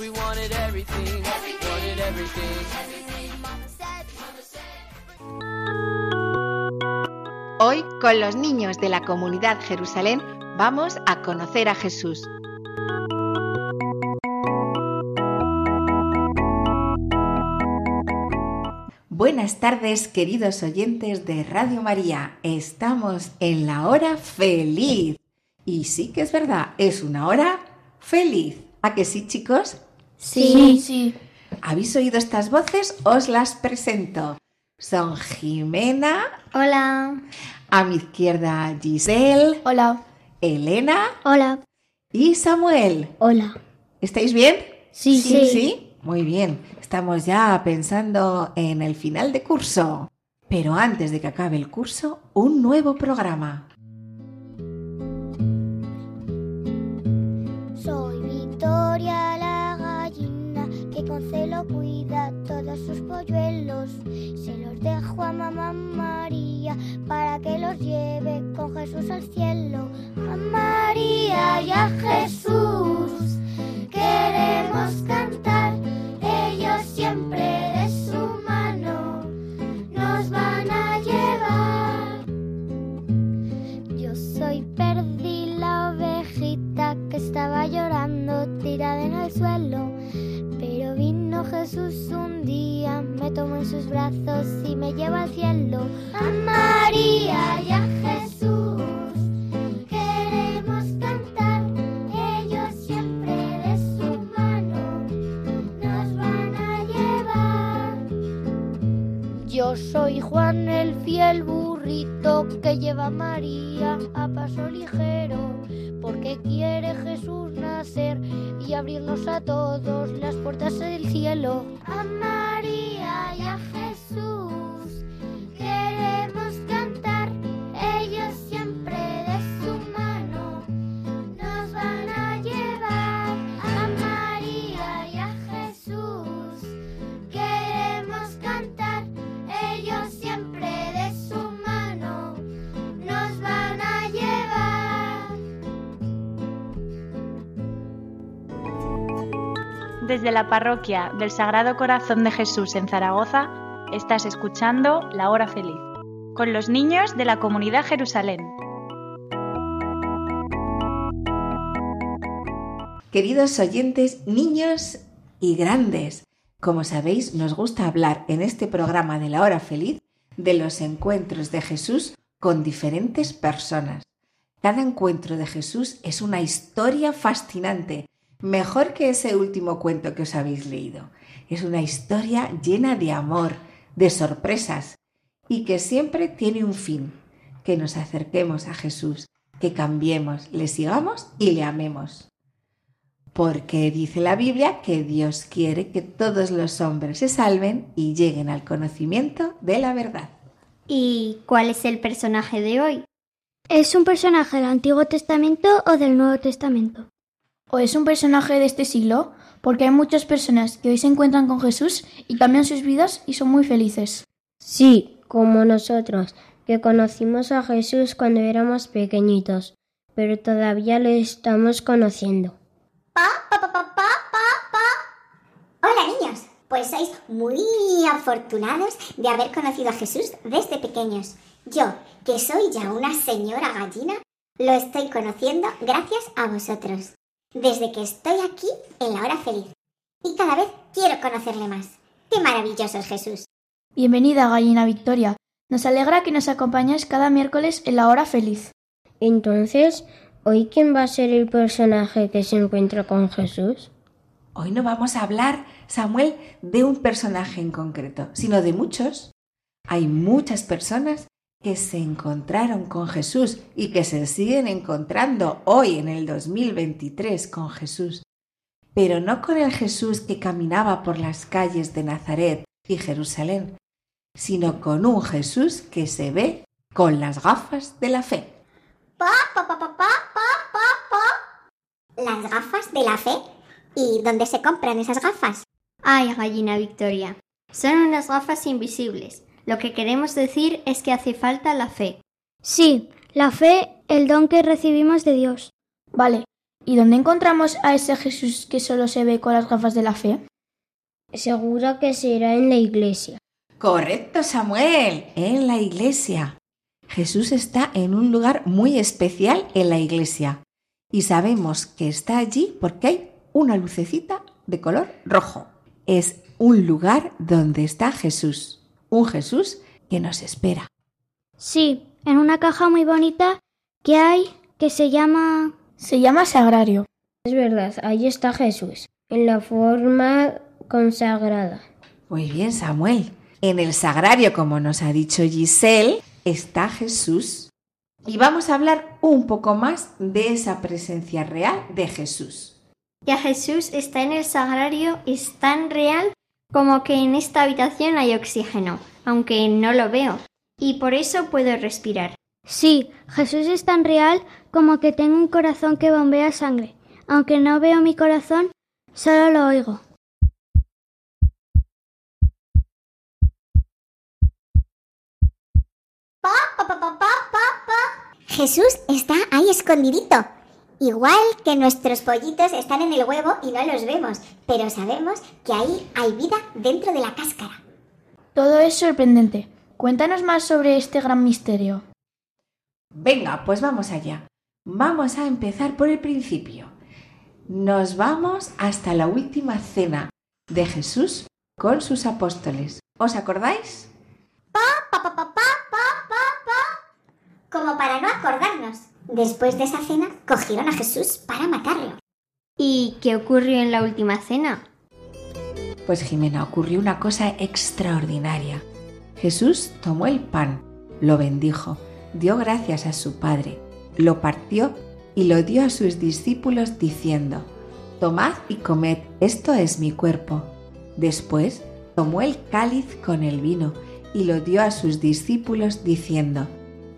We wanted everything, wanted everything. everything Mama said, Mama said. Hoy, con los niños de la comunidad Jerusalén, vamos a conocer a Jesús. Buenas tardes, queridos oyentes de Radio María. Estamos en la hora feliz. Y sí que es verdad, es una hora feliz. ¿A que sí, chicos? Sí, sí. ¿Habéis oído estas voces? Os las presento. Son Jimena, Hola. a mi izquierda Giselle, Hola. Elena Hola. y Samuel. Hola. ¿Estáis bien? Sí, sí. ¿Sí? Muy bien. Estamos ya pensando en el final de curso. Pero antes de que acabe el curso, un nuevo programa. Soy Victoria la gallina que con celo cuida todos sus polluelos. Se los dejo a mamá María para que los lleve con Jesús al cielo. A María y a Jesús queremos cantar. Ellos siempre de su mano nos van a llevar. Yo soy que estaba llorando tirada en el suelo. Pero vino Jesús un día, me tomó en sus brazos y me lleva al cielo. A María y a Jesús queremos cantar. Ellos siempre de su mano nos van a llevar. Yo soy Juan el fiel burrito que lleva María a paso ligero, porque quiere Jesús nacer y abrirnos a todos las puertas del cielo. Desde la parroquia del Sagrado Corazón de Jesús en Zaragoza, estás escuchando La Hora Feliz, con los niños de la comunidad Jerusalén. Queridos oyentes, niños y grandes, como sabéis, nos gusta hablar en este programa de la hora feliz de los encuentros de Jesús con diferentes personas. Cada encuentro de Jesús es una historia fascinante, mejor que ese último cuento que os habéis leído. Es una historia llena de amor, de sorpresas y que siempre tiene un fin, que nos acerquemos a Jesús, que cambiemos, le sigamos y le amemos. Porque dice la Biblia que Dios quiere que todos los hombres se salven y lleguen al conocimiento de la verdad. ¿Y cuál es el personaje de hoy? ¿Es un personaje del Antiguo Testamento o del Nuevo Testamento? ¿O es un personaje de este siglo? Porque hay muchas personas que hoy se encuentran con Jesús y cambian sus vidas y son muy felices. Sí, como nosotros, que conocimos a Jesús cuando éramos pequeñitos, pero todavía lo estamos conociendo. Pa, pa, pa, pa, pa, pa, pa. Hola niños, pues sois muy afortunados de haber conocido a Jesús desde pequeños. Yo, que soy ya una señora gallina, lo estoy conociendo gracias a vosotros. Desde que estoy aquí en la hora feliz. Y cada vez quiero conocerle más. ¡Qué maravilloso es Jesús! Bienvenida, Gallina Victoria. Nos alegra que nos acompañes cada miércoles en la hora feliz. Entonces, ¿hoy quién va a ser el personaje que se encuentra con Jesús? Hoy no vamos a hablar, Samuel, de un personaje en concreto, sino de muchos. Hay muchas personas que se encontraron con Jesús y que se siguen encontrando hoy en el 2023 con Jesús. pero no con el Jesús que caminaba por las calles de Nazaret y Jerusalén, sino con un Jesús que se ve con las gafas de la fe. Pa, pa, pa, pa, pa, pa, pa, pa. Las gafas de la fe. ¿Y dónde se compran esas gafas? Ay, gallina Victoria. Son unas gafas invisibles. Lo que queremos decir es que hace falta la fe. Sí, la fe, el don que recibimos de Dios. Vale. ¿Y dónde encontramos a ese Jesús que solo se ve con las gafas de la fe? Seguro que será en la iglesia. Correcto, Samuel, en la iglesia. Jesús está en un lugar muy especial en la iglesia y sabemos que está allí porque hay una lucecita de color rojo. Es un lugar donde está Jesús, un Jesús que nos espera. Sí, en una caja muy bonita que hay que se llama... Se llama sagrario. Es verdad, ahí está Jesús, en la forma consagrada. Muy bien, Samuel. En el sagrario, como nos ha dicho Giselle, está Jesús. Y vamos a hablar un poco más de esa presencia real de Jesús. Ya Jesús está en el sagrario, es tan real como que en esta habitación hay oxígeno, aunque no lo veo, y por eso puedo respirar. Sí, Jesús es tan real como que tengo un corazón que bombea sangre. Aunque no veo mi corazón, solo lo oigo. Pa, pa, pa, pa, pa, pa, pa. Jesús está ahí escondidito. Igual que nuestros pollitos están en el huevo y no los vemos, pero sabemos que ahí hay vida dentro de la cáscara. Todo es sorprendente. Cuéntanos más sobre este gran misterio. Venga, pues vamos allá. Vamos a empezar por el principio. Nos vamos hasta la última cena de Jesús con sus apóstoles. ¿Os acordáis? Pa, pa, pa. Como para no acordarnos. Después de esa cena, cogieron a Jesús para matarlo. ¿Y qué ocurrió en la última cena? Pues Jimena, ocurrió una cosa extraordinaria. Jesús tomó el pan, lo bendijo, dio gracias a su Padre, lo partió y lo dio a sus discípulos diciendo, Tomad y comed, esto es mi cuerpo. Después tomó el cáliz con el vino y lo dio a sus discípulos diciendo,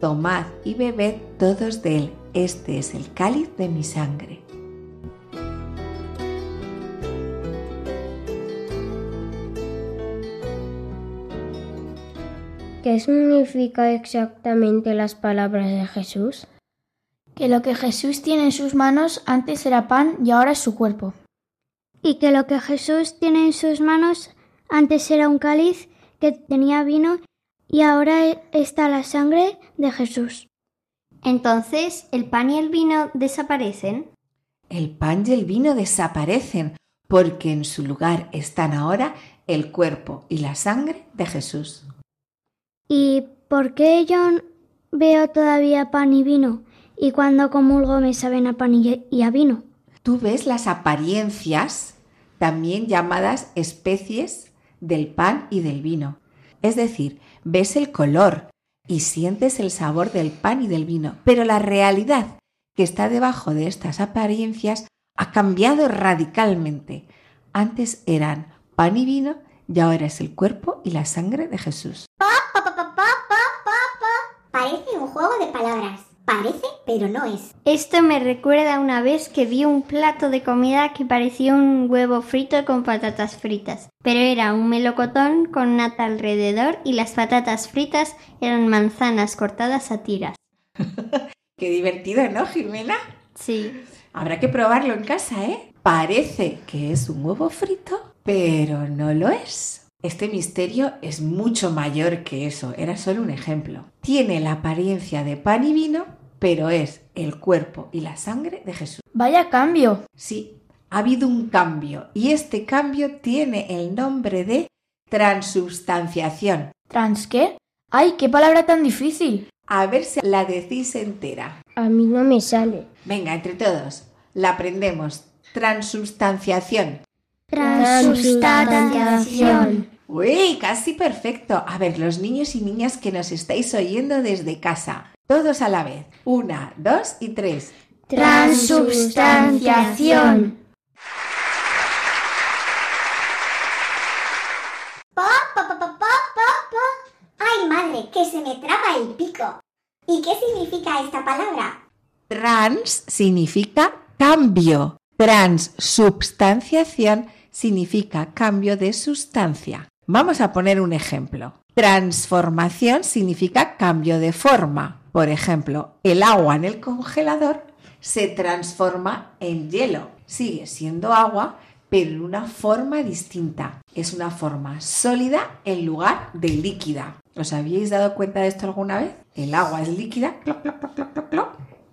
Tomad y bebed todos de él, este es el cáliz de mi sangre. ¿Qué significa exactamente las palabras de Jesús? Que lo que Jesús tiene en sus manos antes era pan y ahora es su cuerpo. Y que lo que Jesús tiene en sus manos antes era un cáliz que tenía vino y ahora está la sangre de Jesús. Entonces, ¿el pan y el vino desaparecen? El pan y el vino desaparecen porque en su lugar están ahora el cuerpo y la sangre de Jesús. ¿Y por qué yo veo todavía pan y vino? Y cuando comulgo me saben a pan y a vino. Tú ves las apariencias, también llamadas especies del pan y del vino. Es decir, ves el color y sientes el sabor del pan y del vino, pero la realidad que está debajo de estas apariencias ha cambiado radicalmente. Antes eran pan y vino y ahora es el cuerpo y la sangre de Jesús. Pa, pa, pa, pa, pa, pa, pa, pa. Parece un juego de palabras. Parece, pero no es. Esto me recuerda una vez que vi un plato de comida que parecía un huevo frito con patatas fritas, pero era un melocotón con nata alrededor y las patatas fritas eran manzanas cortadas a tiras. Qué divertido, ¿no, Jimena? Sí. Habrá que probarlo en casa, ¿eh? Parece que es un huevo frito, pero no lo es. Este misterio es mucho mayor que eso, era solo un ejemplo. Tiene la apariencia de pan y vino, pero es el cuerpo y la sangre de Jesús. Vaya cambio. Sí, ha habido un cambio y este cambio tiene el nombre de transubstanciación. ¿Trans qué? ¡Ay, qué palabra tan difícil! A ver si la decís entera. A mí no me sale. Venga, entre todos, la aprendemos. Transubstanciación. Transubstanciación. Uy, casi perfecto. A ver, los niños y niñas que nos estáis oyendo desde casa, todos a la vez. Una, dos y tres. Transubstanciación. ¡Pop, pop, pop, pop, pop! ay madre, que se me traba el pico! ¿Y qué significa esta palabra? Trans significa cambio. Transubstanciación significa cambio de sustancia. Vamos a poner un ejemplo. Transformación significa cambio de forma. Por ejemplo, el agua en el congelador se transforma en hielo. Sigue siendo agua, pero en una forma distinta. Es una forma sólida en lugar de líquida. ¿Os habíais dado cuenta de esto alguna vez? El agua es líquida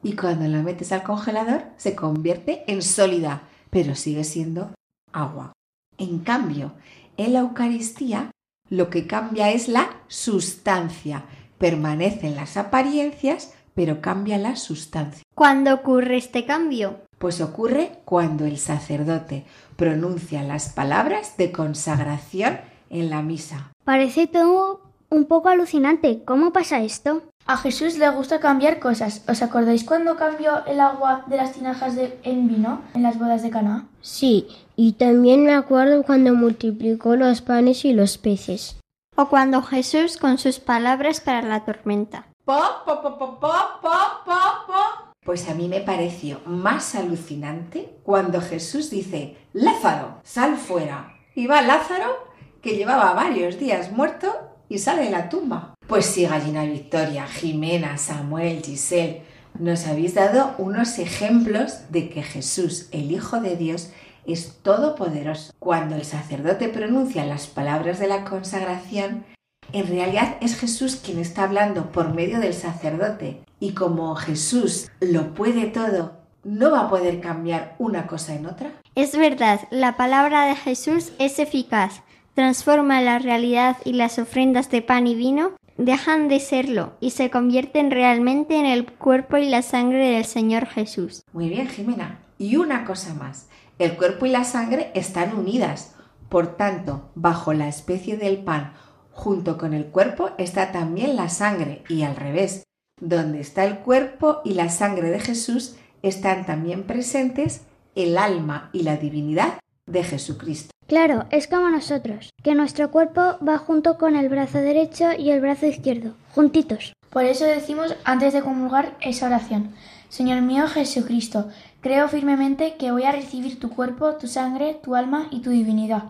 y cuando la metes al congelador se convierte en sólida, pero sigue siendo agua. En cambio, en la Eucaristía lo que cambia es la sustancia. Permanecen las apariencias, pero cambia la sustancia. ¿Cuándo ocurre este cambio? Pues ocurre cuando el sacerdote pronuncia las palabras de consagración en la misa. Parece todo un poco alucinante. ¿Cómo pasa esto? A Jesús le gusta cambiar cosas. ¿Os acordáis cuando cambió el agua de las tinajas de, en vino en las bodas de Caná? Sí, y también me acuerdo cuando multiplicó los panes y los peces. O cuando Jesús con sus palabras para la tormenta. Po, po, po, po, po, po, po, po. Pues a mí me pareció más alucinante cuando Jesús dice, Lázaro, sal fuera. Y va Lázaro, que llevaba varios días muerto, y sale de la tumba. Pues sí, Gallina Victoria, Jimena, Samuel, Giselle, nos habéis dado unos ejemplos de que Jesús, el Hijo de Dios, es todopoderoso. Cuando el sacerdote pronuncia las palabras de la consagración, en realidad es Jesús quien está hablando por medio del sacerdote. Y como Jesús lo puede todo, ¿no va a poder cambiar una cosa en otra? Es verdad, la palabra de Jesús es eficaz, transforma la realidad y las ofrendas de pan y vino dejan de serlo y se convierten realmente en el cuerpo y la sangre del Señor Jesús. Muy bien, Jimena. Y una cosa más, el cuerpo y la sangre están unidas. Por tanto, bajo la especie del pan, junto con el cuerpo, está también la sangre y al revés. Donde está el cuerpo y la sangre de Jesús, están también presentes el alma y la divinidad de Jesucristo. Claro, es como nosotros, que nuestro cuerpo va junto con el brazo derecho y el brazo izquierdo, juntitos. Por eso decimos antes de comulgar esa oración. Señor mío Jesucristo, creo firmemente que voy a recibir tu cuerpo, tu sangre, tu alma y tu divinidad.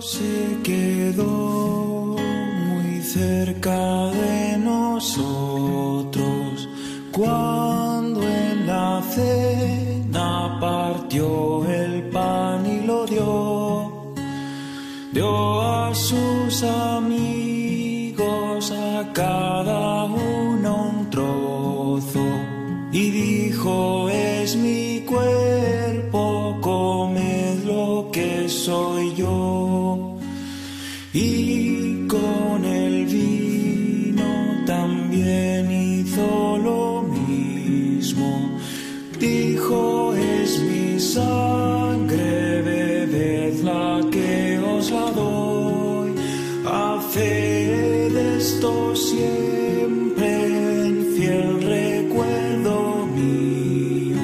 Se quedó muy cerca de nosotros cuando en la cena partió el pan y lo dio. Dio a sus amigos a cada uno un trozo y dijo es mi cuerpo, comed lo que soy esto siempre en fiel recuerdo mío.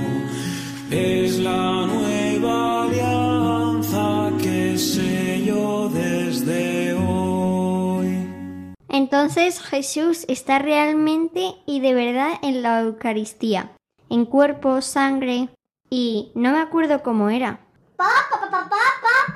Es la nueva alianza que sello desde hoy. Entonces Jesús está realmente y de verdad en la Eucaristía, en cuerpo, sangre y no me acuerdo cómo era. Pa, pa, pa, pa, pa, pa, pa.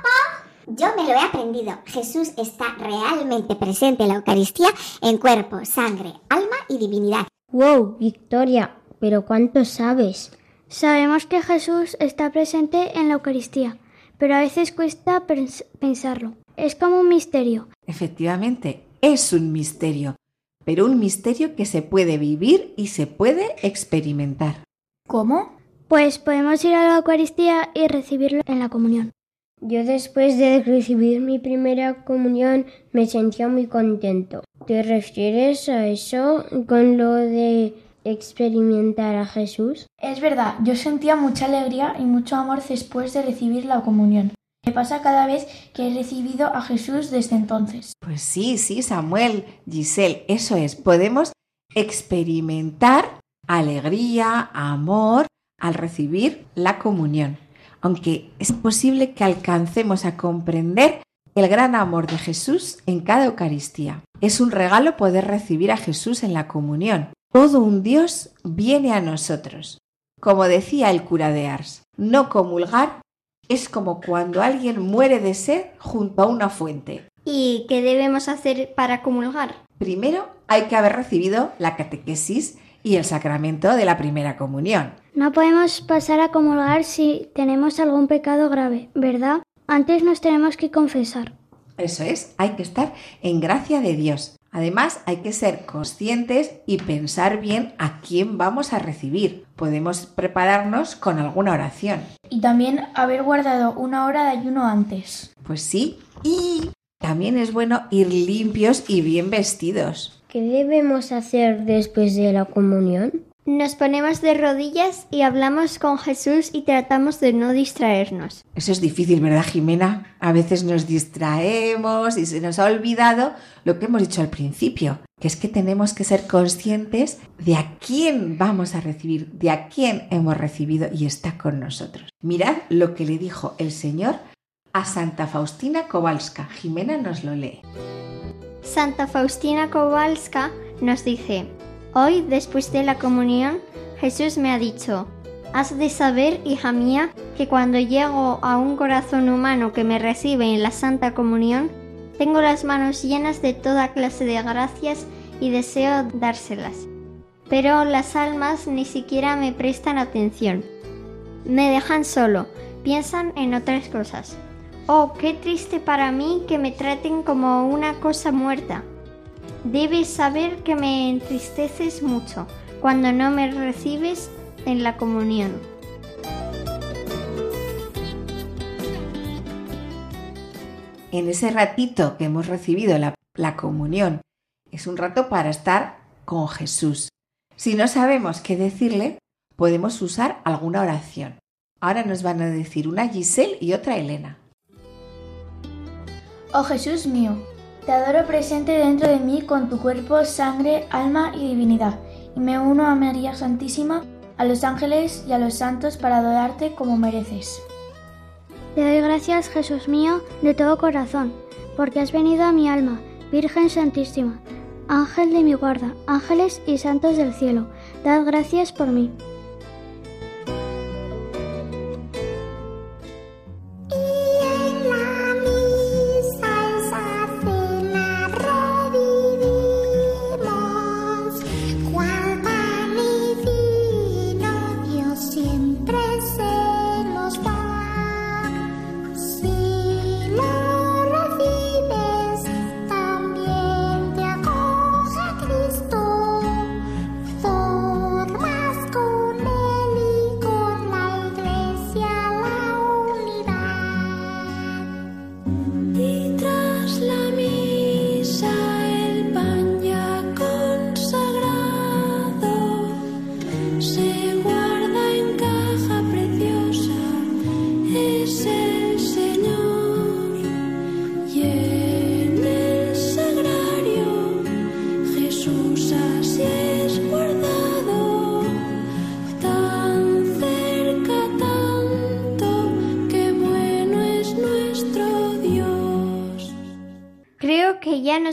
Yo me lo he aprendido. Jesús está realmente presente en la Eucaristía en cuerpo, sangre, alma y divinidad. ¡Wow, Victoria! ¿Pero cuánto sabes? Sabemos que Jesús está presente en la Eucaristía, pero a veces cuesta pens- pensarlo. Es como un misterio. Efectivamente, es un misterio, pero un misterio que se puede vivir y se puede experimentar. ¿Cómo? Pues podemos ir a la Eucaristía y recibirlo en la comunión. Yo después de recibir mi primera comunión me sentía muy contento. ¿Te refieres a eso con lo de experimentar a Jesús? Es verdad, yo sentía mucha alegría y mucho amor después de recibir la comunión. Me pasa cada vez que he recibido a Jesús desde entonces. Pues sí, sí, Samuel, Giselle, eso es. Podemos experimentar alegría, amor al recibir la comunión. Aunque es posible que alcancemos a comprender el gran amor de Jesús en cada Eucaristía. Es un regalo poder recibir a Jesús en la comunión. Todo un Dios viene a nosotros. Como decía el cura de Ars, no comulgar es como cuando alguien muere de sed junto a una fuente. ¿Y qué debemos hacer para comulgar? Primero hay que haber recibido la catequesis y el sacramento de la primera comunión. No podemos pasar a comulgar si tenemos algún pecado grave, ¿verdad? Antes nos tenemos que confesar. Eso es, hay que estar en gracia de Dios. Además, hay que ser conscientes y pensar bien a quién vamos a recibir. Podemos prepararnos con alguna oración. Y también haber guardado una hora de ayuno antes. Pues sí, y también es bueno ir limpios y bien vestidos. ¿Qué debemos hacer después de la comunión? Nos ponemos de rodillas y hablamos con Jesús y tratamos de no distraernos. Eso es difícil, ¿verdad, Jimena? A veces nos distraemos y se nos ha olvidado lo que hemos dicho al principio, que es que tenemos que ser conscientes de a quién vamos a recibir, de a quién hemos recibido y está con nosotros. Mirad lo que le dijo el Señor a Santa Faustina Kowalska. Jimena nos lo lee. Santa Faustina Kowalska nos dice, Hoy, después de la comunión, Jesús me ha dicho, Has de saber, hija mía, que cuando llego a un corazón humano que me recibe en la Santa Comunión, tengo las manos llenas de toda clase de gracias y deseo dárselas. Pero las almas ni siquiera me prestan atención. Me dejan solo, piensan en otras cosas. Oh, qué triste para mí que me traten como una cosa muerta. Debes saber que me entristeces mucho cuando no me recibes en la comunión. En ese ratito que hemos recibido la, la comunión, es un rato para estar con Jesús. Si no sabemos qué decirle, podemos usar alguna oración. Ahora nos van a decir una Giselle y otra Elena. Oh Jesús mío, te adoro presente dentro de mí con tu cuerpo, sangre, alma y divinidad, y me uno a María Santísima, a los ángeles y a los santos para adorarte como mereces. Te doy gracias, Jesús mío, de todo corazón, porque has venido a mi alma, Virgen Santísima, Ángel de mi guarda, ángeles y santos del cielo, dad gracias por mí.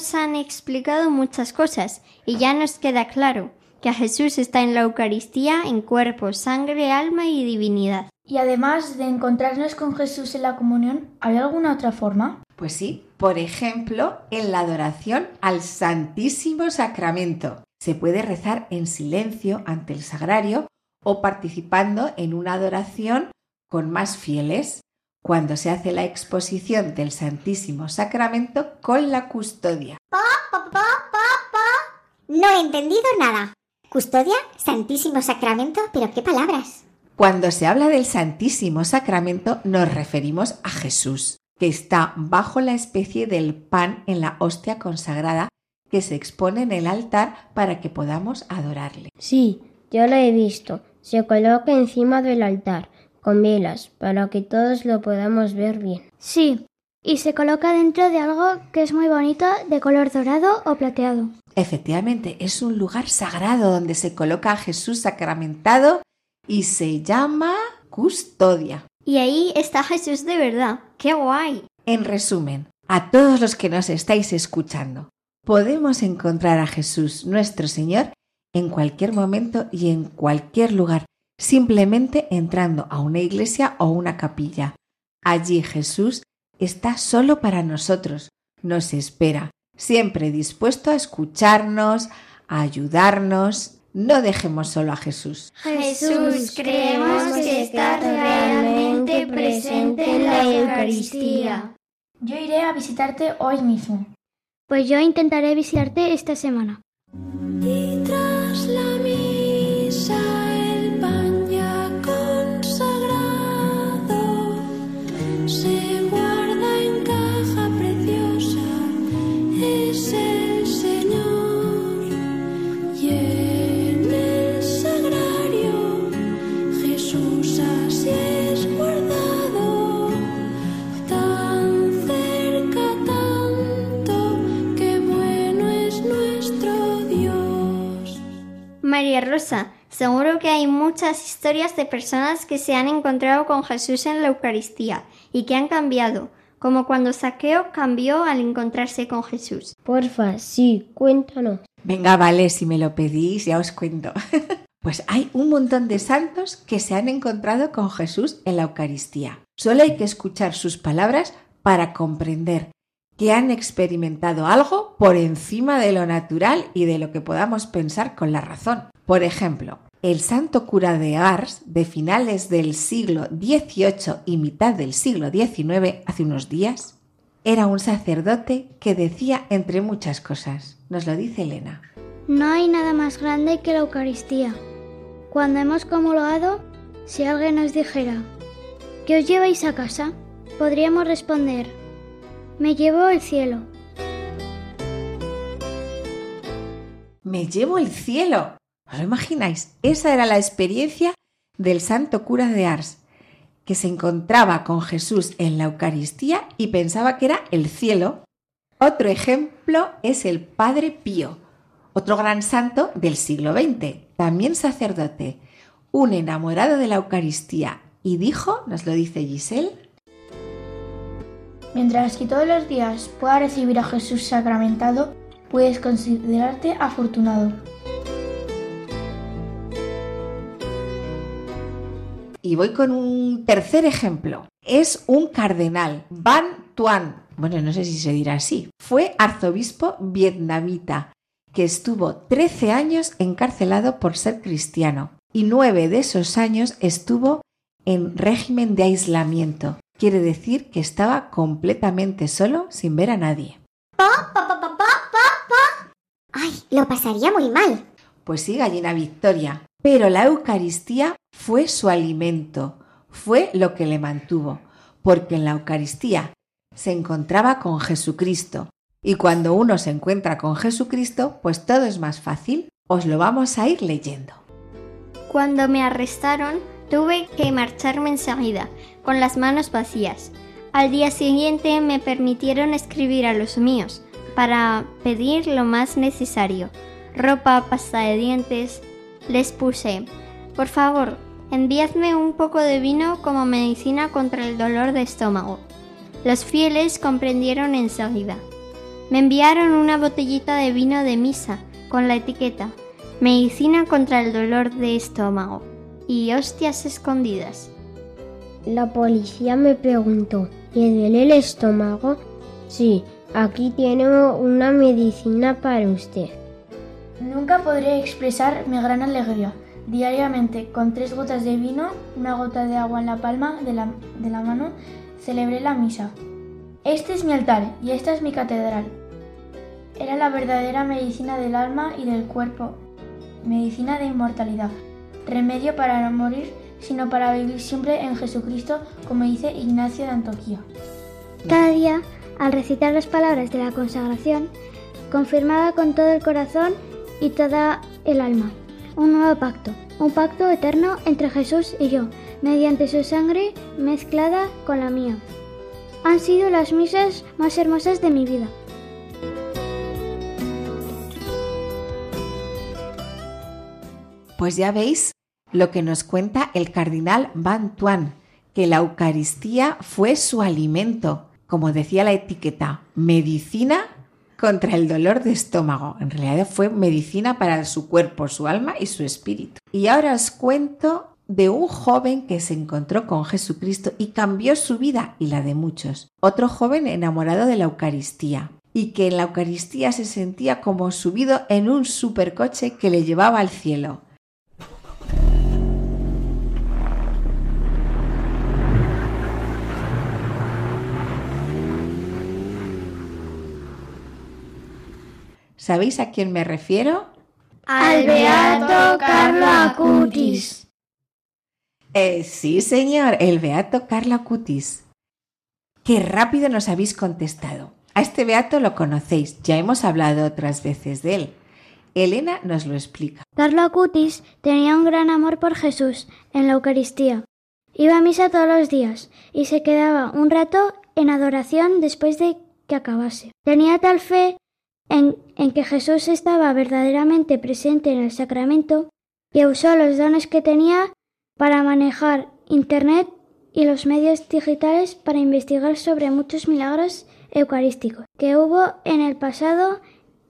Nos han explicado muchas cosas y ya nos queda claro que a Jesús está en la Eucaristía en cuerpo, sangre, alma y divinidad. Y además de encontrarnos con Jesús en la comunión, ¿hay alguna otra forma? Pues sí, por ejemplo, en la adoración al Santísimo Sacramento. Se puede rezar en silencio ante el sagrario o participando en una adoración con más fieles cuando se hace la exposición del Santísimo Sacramento con la custodia. Pa, pa, pa, pa, pa. No he entendido nada. Custodia, Santísimo Sacramento, pero qué palabras. Cuando se habla del Santísimo Sacramento nos referimos a Jesús, que está bajo la especie del pan en la hostia consagrada que se expone en el altar para que podamos adorarle. Sí, yo lo he visto. Se coloca encima del altar con velas para que todos lo podamos ver bien. Sí, y se coloca dentro de algo que es muy bonito de color dorado o plateado. Efectivamente, es un lugar sagrado donde se coloca a Jesús sacramentado y se llama custodia. Y ahí está Jesús de verdad. ¡Qué guay! En resumen, a todos los que nos estáis escuchando. Podemos encontrar a Jesús nuestro Señor en cualquier momento y en cualquier lugar, simplemente entrando a una iglesia o una capilla. Allí Jesús está solo para nosotros, nos espera, siempre dispuesto a escucharnos, a ayudarnos. No dejemos solo a Jesús. Jesús, creemos que estás realmente presente en la Eucaristía. Yo iré a visitarte hoy mismo. Pues yo intentaré visitarte esta semana. Rosa, seguro que hay muchas historias de personas que se han encontrado con Jesús en la Eucaristía y que han cambiado, como cuando Saqueo cambió al encontrarse con Jesús. Porfa, sí, cuéntanos. Venga, vale, si me lo pedís, ya os cuento. Pues hay un montón de santos que se han encontrado con Jesús en la Eucaristía. Solo hay que escuchar sus palabras para comprender que han experimentado algo por encima de lo natural y de lo que podamos pensar con la razón. Por ejemplo, el santo cura de Ars, de finales del siglo XVIII y mitad del siglo XIX, hace unos días, era un sacerdote que decía entre muchas cosas. Nos lo dice Elena. No hay nada más grande que la Eucaristía. Cuando hemos comulgado, si alguien nos dijera, ¿qué os lleváis a casa? Podríamos responder, me llevo el cielo. Me llevo el cielo. ¿Os lo imagináis? Esa era la experiencia del santo cura de Ars, que se encontraba con Jesús en la Eucaristía y pensaba que era el cielo. Otro ejemplo es el Padre Pío, otro gran santo del siglo XX, también sacerdote, un enamorado de la Eucaristía, y dijo, nos lo dice Giselle, Mientras que todos los días puedas recibir a Jesús sacramentado, puedes considerarte afortunado. Y voy con un tercer ejemplo. Es un cardenal, Van Tuan. Bueno, no sé si se dirá así. Fue arzobispo vietnamita que estuvo 13 años encarcelado por ser cristiano y nueve de esos años estuvo en régimen de aislamiento. Quiere decir que estaba completamente solo sin ver a nadie. Pa, pa, pa. Ay, lo pasaría muy mal. Pues sí, gallina Victoria. Pero la Eucaristía fue su alimento, fue lo que le mantuvo, porque en la Eucaristía se encontraba con Jesucristo. Y cuando uno se encuentra con Jesucristo, pues todo es más fácil. Os lo vamos a ir leyendo. Cuando me arrestaron, tuve que marcharme enseguida, con las manos vacías. Al día siguiente me permitieron escribir a los míos, para pedir lo más necesario. Ropa, pasta de dientes. Les puse, por favor, enviadme un poco de vino como medicina contra el dolor de estómago. Los fieles comprendieron enseguida. Me enviaron una botellita de vino de misa, con la etiqueta, medicina contra el dolor de estómago, y hostias escondidas. La policía me preguntó, ¿le duele el estómago? Sí, aquí tiene una medicina para usted. Nunca podré expresar mi gran alegría. Diariamente, con tres gotas de vino, una gota de agua en la palma de la, de la mano, celebré la misa. Este es mi altar y esta es mi catedral. Era la verdadera medicina del alma y del cuerpo, medicina de inmortalidad, remedio para no morir, sino para vivir siempre en Jesucristo, como dice Ignacio de Antoquía. Cada día, al recitar las palabras de la consagración, confirmaba con todo el corazón y toda el alma un nuevo pacto, un pacto eterno entre Jesús y yo, mediante su sangre mezclada con la mía. Han sido las misas más hermosas de mi vida. Pues ya veis lo que nos cuenta el cardenal Van Tuan, que la Eucaristía fue su alimento. como decía la etiqueta, medicina contra el dolor de estómago. En realidad fue medicina para su cuerpo, su alma y su espíritu. Y ahora os cuento de un joven que se encontró con Jesucristo y cambió su vida y la de muchos. Otro joven enamorado de la Eucaristía y que en la Eucaristía se sentía como subido en un supercoche que le llevaba al cielo. ¿Sabéis a quién me refiero? Al Beato Carlo Acutis. Eh, sí, señor, el Beato Carlo Acutis. Qué rápido nos habéis contestado. A este Beato lo conocéis, ya hemos hablado otras veces de él. Elena nos lo explica. Carlo Acutis tenía un gran amor por Jesús en la Eucaristía. Iba a misa todos los días y se quedaba un rato en adoración después de que acabase. Tenía tal fe en, que Jesús estaba verdaderamente presente en el sacramento que usó los dones que tenía para manejar Internet y los medios digitales para investigar sobre muchos milagros eucarísticos que hubo en el pasado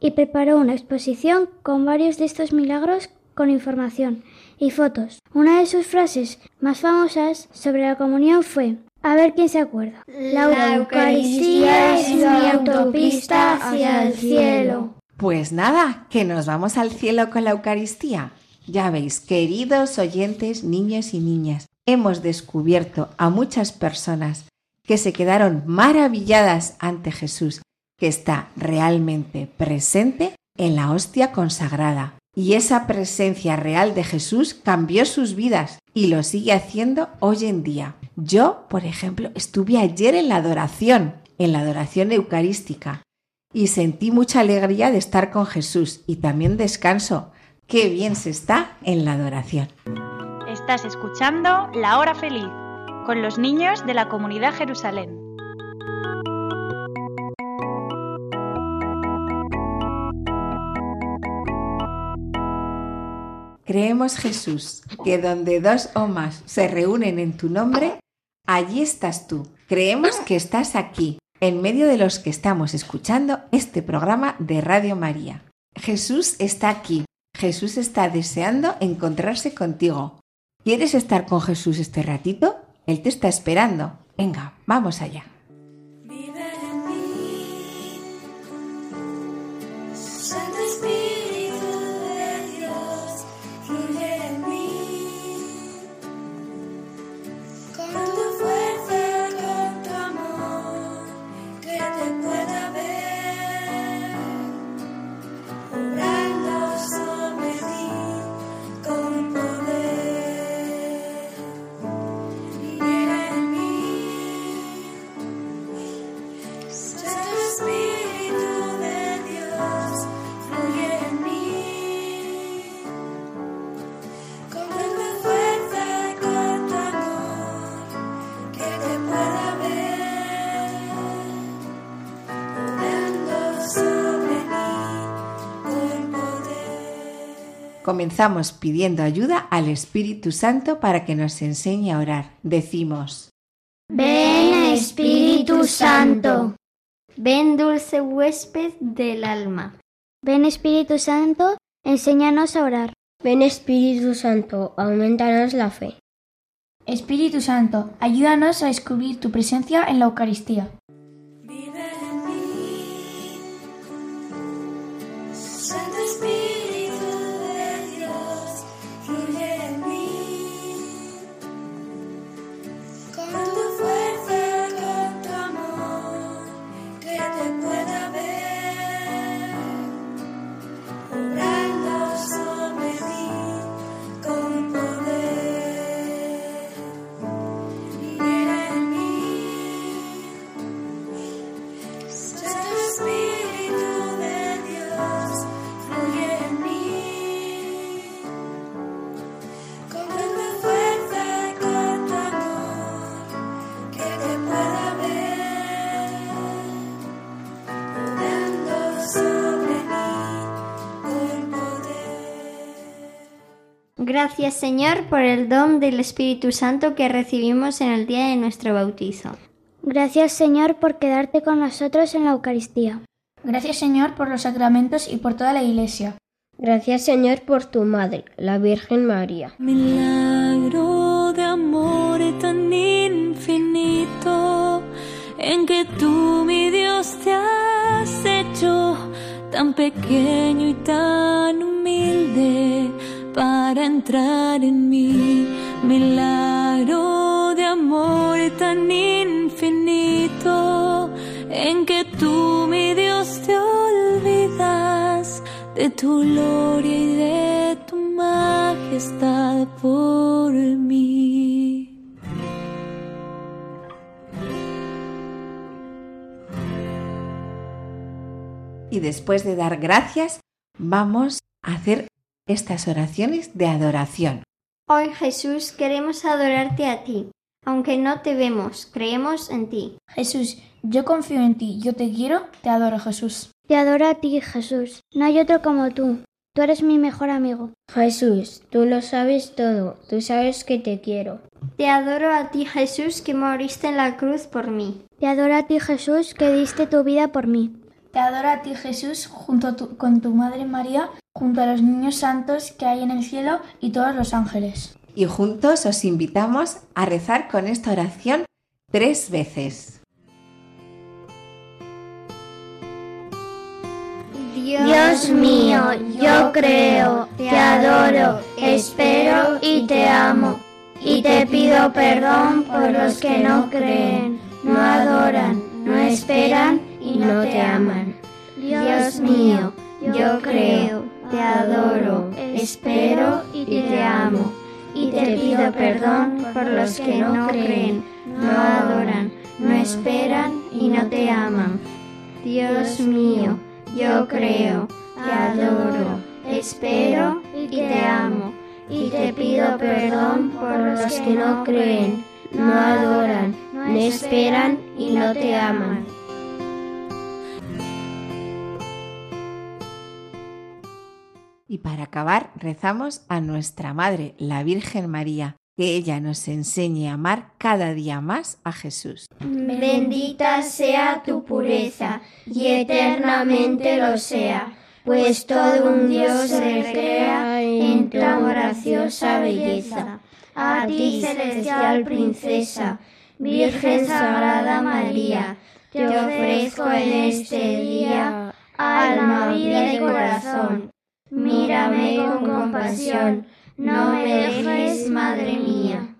y preparó una exposición con varios de estos milagros con información y fotos. Una de sus frases más famosas sobre la comunión fue a ver quién se acuerda. La Eucaristía es mi autopista hacia el cielo. Pues nada, que nos vamos al cielo con la Eucaristía. Ya veis, queridos oyentes, niños y niñas, hemos descubierto a muchas personas que se quedaron maravilladas ante Jesús, que está realmente presente en la hostia consagrada. Y esa presencia real de Jesús cambió sus vidas y lo sigue haciendo hoy en día. Yo, por ejemplo, estuve ayer en la adoración, en la adoración eucarística, y sentí mucha alegría de estar con Jesús y también descanso. Qué bien se está en la adoración. Estás escuchando La Hora Feliz con los niños de la comunidad Jerusalén. Creemos, Jesús, que donde dos o más se reúnen en tu nombre, allí estás tú. Creemos que estás aquí, en medio de los que estamos escuchando este programa de Radio María. Jesús está aquí. Jesús está deseando encontrarse contigo. ¿Quieres estar con Jesús este ratito? Él te está esperando. Venga, vamos allá. Comenzamos pidiendo ayuda al Espíritu Santo para que nos enseñe a orar. Decimos, Ven Espíritu Santo. Ven dulce huésped del alma. Ven Espíritu Santo, enséñanos a orar. Ven Espíritu Santo, aumentanos la fe. Espíritu Santo, ayúdanos a descubrir tu presencia en la Eucaristía. Gracias Señor por el don del Espíritu Santo que recibimos en el día de nuestro bautizo. Gracias Señor por quedarte con nosotros en la Eucaristía. Gracias Señor por los sacramentos y por toda la Iglesia. Gracias Señor por tu Madre, la Virgen María. Milagro de amor tan infinito en que tú, mi Dios, te has hecho tan pequeño y tan en mí. Milagro de amor tan infinito en que tú, mi Dios, te olvidas de tu gloria y de tu majestad por mí. Y después de dar gracias, vamos a hacer estas oraciones de adoración. Hoy Jesús queremos adorarte a ti. Aunque no te vemos, creemos en ti. Jesús, yo confío en ti, yo te quiero, te adoro Jesús. Te adoro a ti, Jesús. No hay otro como tú. Tú eres mi mejor amigo. Jesús, tú lo sabes todo, tú sabes que te quiero. Te adoro a ti, Jesús, que moriste en la cruz por mí. Te adoro a ti, Jesús, que diste tu vida por mí. Te adoro a ti, Jesús, junto a tu- con tu Madre María, junto a los niños santos que hay en el cielo y todos los ángeles. Y juntos os invitamos a rezar con esta oración tres veces. Dios mío, yo creo, te adoro, espero y te amo. Y te pido perdón por los que no creen, no adoran, no esperan y no te aman. Dios mío, yo creo, te adoro, espero y te amo. Y te pido perdón por los que no creen, no adoran, no esperan y no te aman. Dios mío, yo creo, te adoro, espero y te amo. Y te pido perdón por los que no creen, no adoran, no esperan y no te aman. Y para acabar, rezamos a nuestra Madre, la Virgen María, que ella nos enseñe a amar cada día más a Jesús. Bendita sea tu pureza y eternamente lo sea, pues todo un Dios se recrea en tu graciosa belleza. A ti, celestial princesa, Virgen Sagrada María, te ofrezco en este día alma, vida y corazón. Mírame con compasión, no me dejes, Madre mía.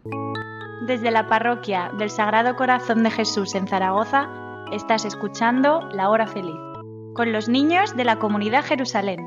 Desde la parroquia del Sagrado Corazón de Jesús en Zaragoza, estás escuchando La Hora Feliz, con los niños de la comunidad Jerusalén.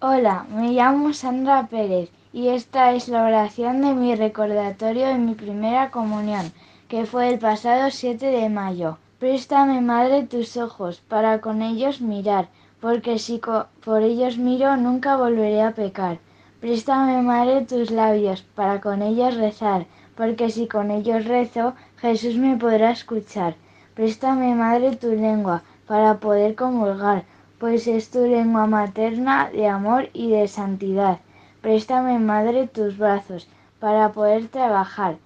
Hola, me llamo Sandra Pérez y esta es la oración de mi recordatorio de mi primera comunión, que fue el pasado 7 de mayo. Préstame, Madre, tus ojos para con ellos mirar, porque si por ellos miro nunca volveré a pecar. Préstame, Madre, tus labios para con ellos rezar, porque si con ellos rezo, Jesús me podrá escuchar. Préstame, Madre, tu lengua para poder comulgar, pues es tu lengua materna de amor y de santidad. Préstame, Madre, tus brazos para poder trabajar,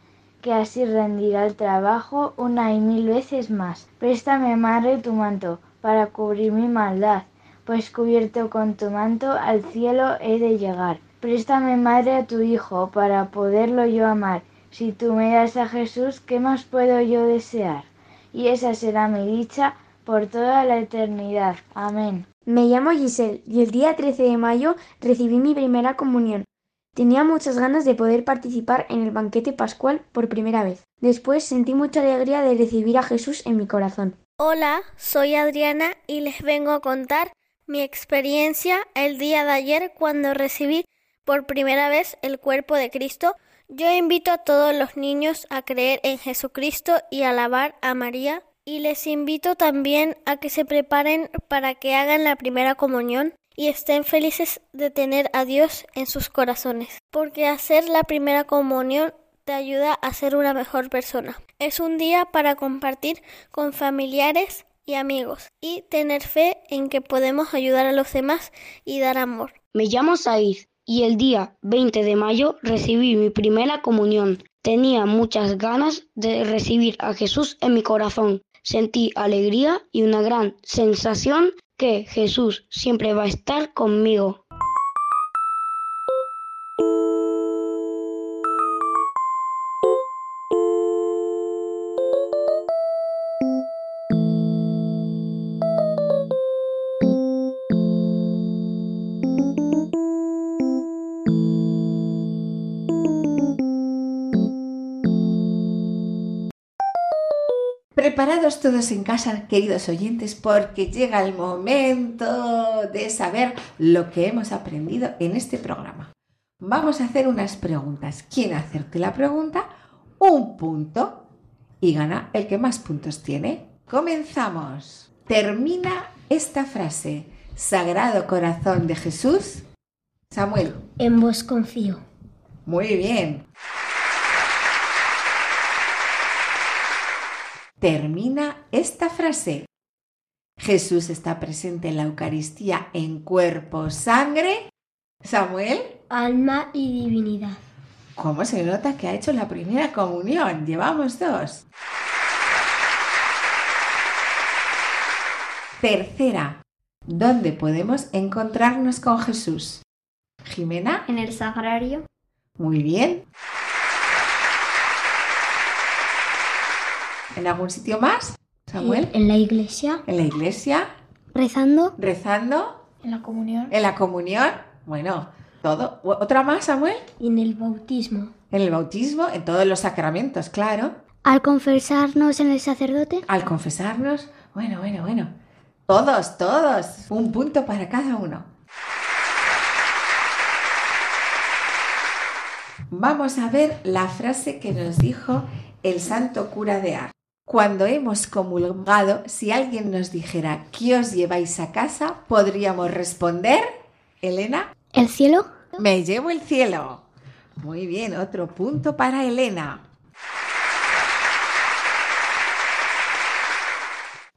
que así rendirá el trabajo una y mil veces más. Préstame, Madre, tu manto para cubrir mi maldad, pues cubierto con tu manto al cielo he de llegar. Préstame, Madre, a tu Hijo para poderlo yo amar. Si tú me das a Jesús, ¿qué más puedo yo desear? Y esa será mi dicha por toda la eternidad. Amén. Me llamo Giselle y el día 13 de mayo recibí mi primera comunión. Tenía muchas ganas de poder participar en el banquete pascual por primera vez. Después sentí mucha alegría de recibir a Jesús en mi corazón. Hola, soy Adriana y les vengo a contar mi experiencia el día de ayer cuando recibí por primera vez el cuerpo de Cristo. Yo invito a todos los niños a creer en Jesucristo y alabar a María y les invito también a que se preparen para que hagan la primera comunión y estén felices de tener a Dios en sus corazones, porque hacer la primera comunión te ayuda a ser una mejor persona. Es un día para compartir con familiares y amigos y tener fe en que podemos ayudar a los demás y dar amor. Me llamo Said y el día 20 de mayo recibí mi primera comunión. Tenía muchas ganas de recibir a Jesús en mi corazón. Sentí alegría y una gran sensación que Jesús siempre va a estar conmigo. Preparados todos en casa, queridos oyentes, porque llega el momento de saber lo que hemos aprendido en este programa. Vamos a hacer unas preguntas. ¿Quién hacerte la pregunta? Un punto y gana el que más puntos tiene. Comenzamos. Termina esta frase. Sagrado corazón de Jesús. Samuel. En vos confío. Muy bien. Termina esta frase. Jesús está presente en la Eucaristía en cuerpo, sangre. Samuel. Alma y divinidad. ¿Cómo se nota que ha hecho la primera comunión? Llevamos dos. Tercera. ¿Dónde podemos encontrarnos con Jesús? Jimena. En el sagrario. Muy bien. ¿En algún sitio más? Samuel. En la iglesia. ¿En la iglesia? Rezando. ¿Rezando? En la comunión. ¿En la comunión? Bueno, todo. ¿Otra más, Samuel? En el bautismo. En el bautismo, en todos los sacramentos, claro. Al confesarnos en el sacerdote. Al confesarnos. Bueno, bueno, bueno. Todos, todos. Un punto para cada uno. Vamos a ver la frase que nos dijo el santo cura de Ars. Cuando hemos comulgado, si alguien nos dijera ¿qué os lleváis a casa? Podríamos responder, Elena. ¿El cielo? Me llevo el cielo. Muy bien, otro punto para Elena.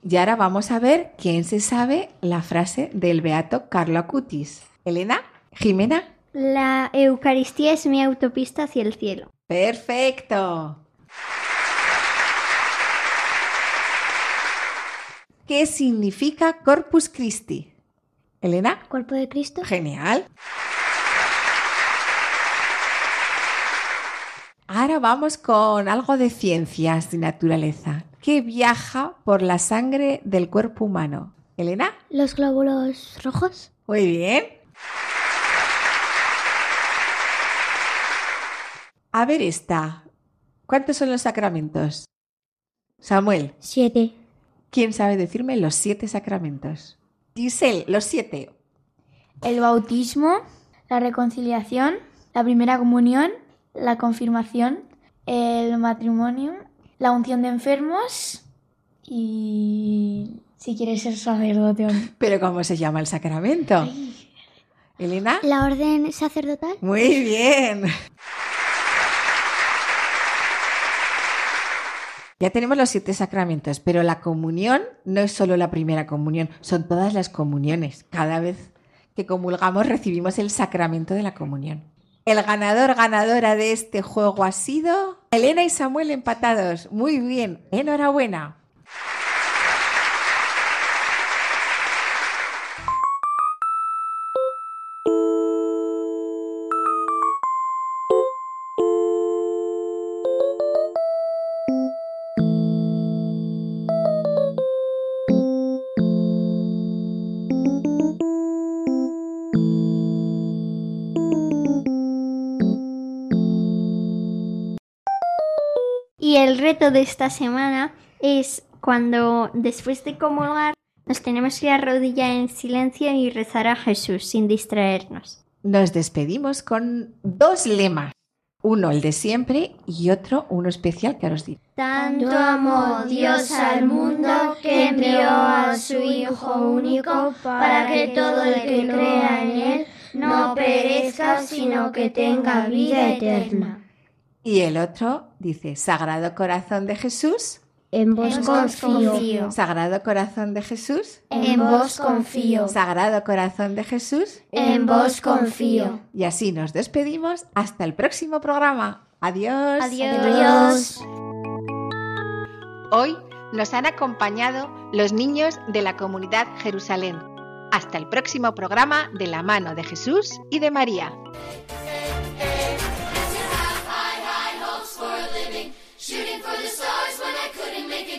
Y ahora vamos a ver quién se sabe la frase del beato Carlo Acutis. Elena, Jimena. La Eucaristía es mi autopista hacia el cielo. Perfecto. ¿Qué significa Corpus Christi? Elena. Cuerpo de Cristo. Genial. Ahora vamos con algo de ciencias de naturaleza. ¿Qué viaja por la sangre del cuerpo humano? Elena. Los glóbulos rojos. Muy bien. A ver esta. ¿Cuántos son los sacramentos? Samuel. Siete. ¿Quién sabe decirme los siete sacramentos? Giselle, los siete. El bautismo, la reconciliación, la primera comunión, la confirmación, el matrimonio, la unción de enfermos y si quieres ser sacerdote. ¿Pero cómo se llama el sacramento? ¿Elena? La orden sacerdotal. Muy bien. Ya tenemos los siete sacramentos, pero la comunión no es solo la primera comunión, son todas las comuniones. Cada vez que comulgamos recibimos el sacramento de la comunión. El ganador, ganadora de este juego ha sido Elena y Samuel empatados. Muy bien, enhorabuena. El reto de esta semana es cuando después de comulgar nos tenemos que arrodillar en silencio y rezar a Jesús sin distraernos. Nos despedimos con dos lemas. Uno el de siempre y otro uno especial que ahora os digo. Tanto amó Dios al mundo que envió a su Hijo único para que todo el que crea en Él no perezca, sino que tenga vida eterna. Y el otro dice, Sagrado Corazón de Jesús, En vos confío. Sagrado Corazón de Jesús. En vos confío. Sagrado Corazón de Jesús. En vos confío. Y así nos despedimos hasta el próximo programa. Adiós. Adiós. Hoy nos han acompañado los niños de la comunidad Jerusalén. Hasta el próximo programa de la mano de Jesús y de María.